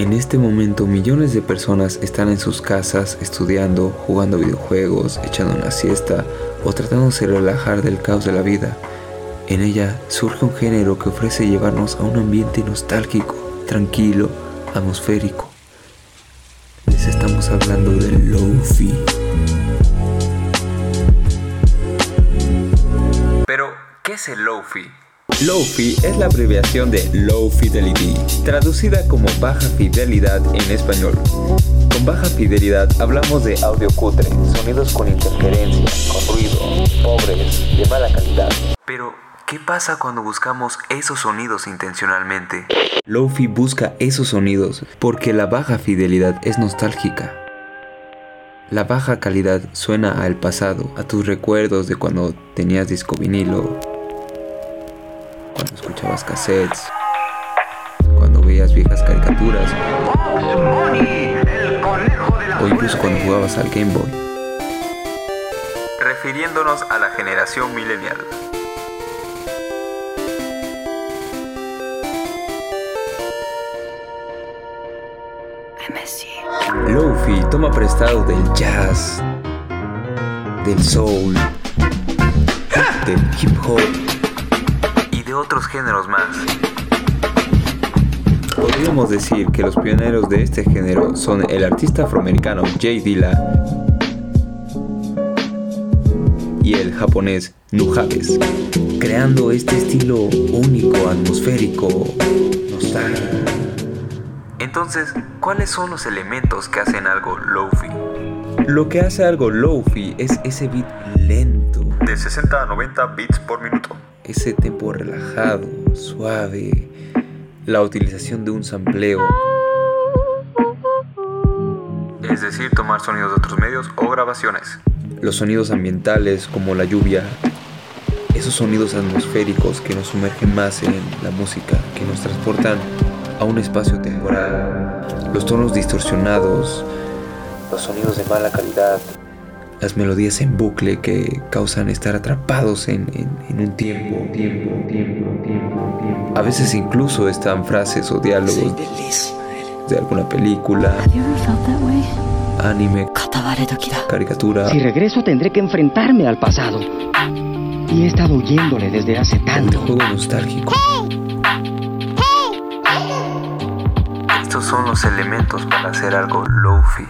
En este momento millones de personas están en sus casas estudiando, jugando videojuegos, echando una siesta o tratándose de relajar del caos de la vida. En ella surge un género que ofrece llevarnos a un ambiente nostálgico, tranquilo, atmosférico. Les estamos hablando del Lo-Fi. Pero, ¿qué es el Lo-Fi? Low-Fi es la abreviación de Low Fidelity, traducida como baja fidelidad en español. Con baja fidelidad hablamos de audio cutre, sonidos con interferencia, con ruido, pobres, de mala calidad. Pero, ¿qué pasa cuando buscamos esos sonidos intencionalmente? Lofi busca esos sonidos porque la baja fidelidad es nostálgica. La baja calidad suena al pasado, a tus recuerdos de cuando tenías disco vinilo, cuando escuchabas cassettes, veías viejas caricaturas, o incluso cuando jugabas al Game Boy. Refiriéndonos a la generación millennial. Lofi toma prestado del jazz, del soul, del hip hop y de otros géneros más. Podríamos decir que los pioneros de este género son el artista afroamericano Jay Dilla y el japonés Nujabes, creando este estilo único, atmosférico, nostálgico. Entonces, ¿cuáles son los elementos que hacen algo lofi? Lo que hace algo lofi es ese beat lento, De 60 a 90 bits por minuto. ese tempo relajado, suave, la utilización de un sampleo, Es decir, tomar sonidos de otros medios o grabaciones. los sonidos ambientales como la lluvia, esos sonidos atmosféricos que nos sumergen más en la música, que nos transportan a un espacio temporal, los tonos distorsionados, los sonidos de mala calidad, las melodías en bucle que causan estar atrapados en, en, un tiempo, tiempo, tiempo, tiempo, tiempo. A veces incluso están frases o diálogos de alguna película, anime, caricatura. Si regreso tendré que enfrentarme al pasado. Y he estado huyéndole desde hace tanto. Un juego nostálgico. Estos son los elementos para hacer algo lofi.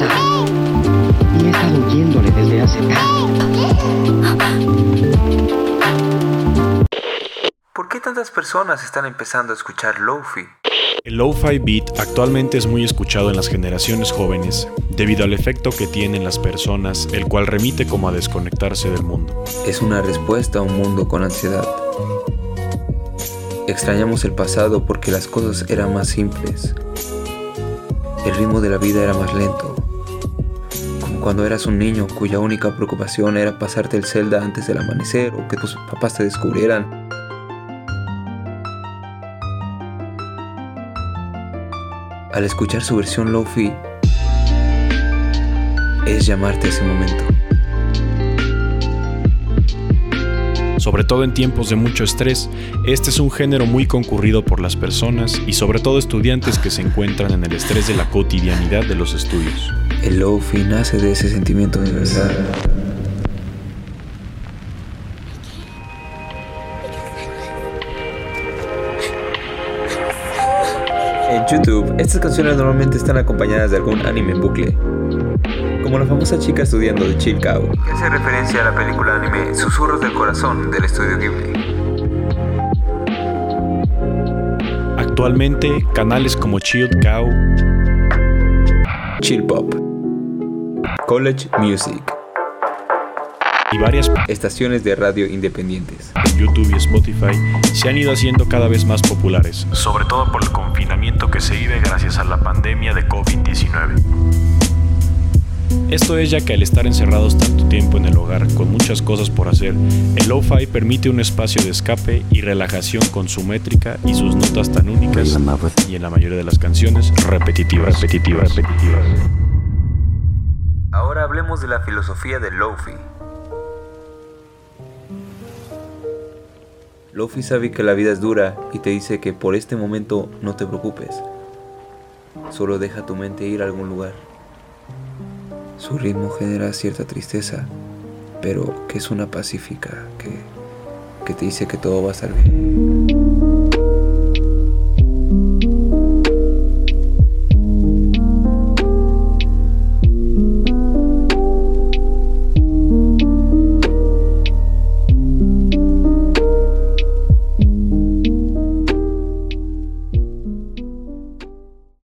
Y he estado huyéndole desde hace tanto. ¿Por qué tantas personas están empezando a escuchar lofi? El lo-fi beat actualmente es muy escuchado en las generaciones jóvenes debido al efecto que tiene en las personas, el cual remite como a desconectarse del mundo. Es una respuesta a un mundo con ansiedad. Extrañamos el pasado porque las cosas eran más simples. El ritmo de la vida era más lento. Cuando eras un niño cuya única preocupación era pasarte el celda antes del amanecer o que tus papás te descubrieran. Al escuchar su versión Lofi, es llamarte ese momento. Sobre todo en tiempos de mucho estrés, este es un género muy concurrido por las personas y sobre todo estudiantes que se encuentran en el estrés de la cotidianidad de los estudios. El Lofi nace de ese sentimiento universal. En YouTube, estas canciones normalmente están acompañadas de algún anime bucle, como la famosa chica estudiando de Chill Cow. que hace referencia a la película anime Susurros del Corazón del estudio Ghibli. Actualmente, canales como Chilled Cow, Chill Pop, College Music, y varias estaciones de radio independientes. en YouTube y Spotify se han ido haciendo cada vez más populares, sobre todo por el confinamiento que se vive gracias a la pandemia de COVID-19. Esto es ya que al estar encerrados tanto tiempo en el hogar con muchas cosas por hacer, el lo-fi permite un espacio de escape y relajación con su métrica y sus notas tan únicas y en la mayoría de las canciones repetitivas, repetitivas, repetitivas. hablamos de la filosofía del Lofi. Lofi sabe que la vida es dura y te dice que por este momento no te preocupes. Solo deja tu mente ir a algún lugar. Su ritmo genera cierta tristeza, pero que es una pacífica que, que te dice que todo va a estar bien.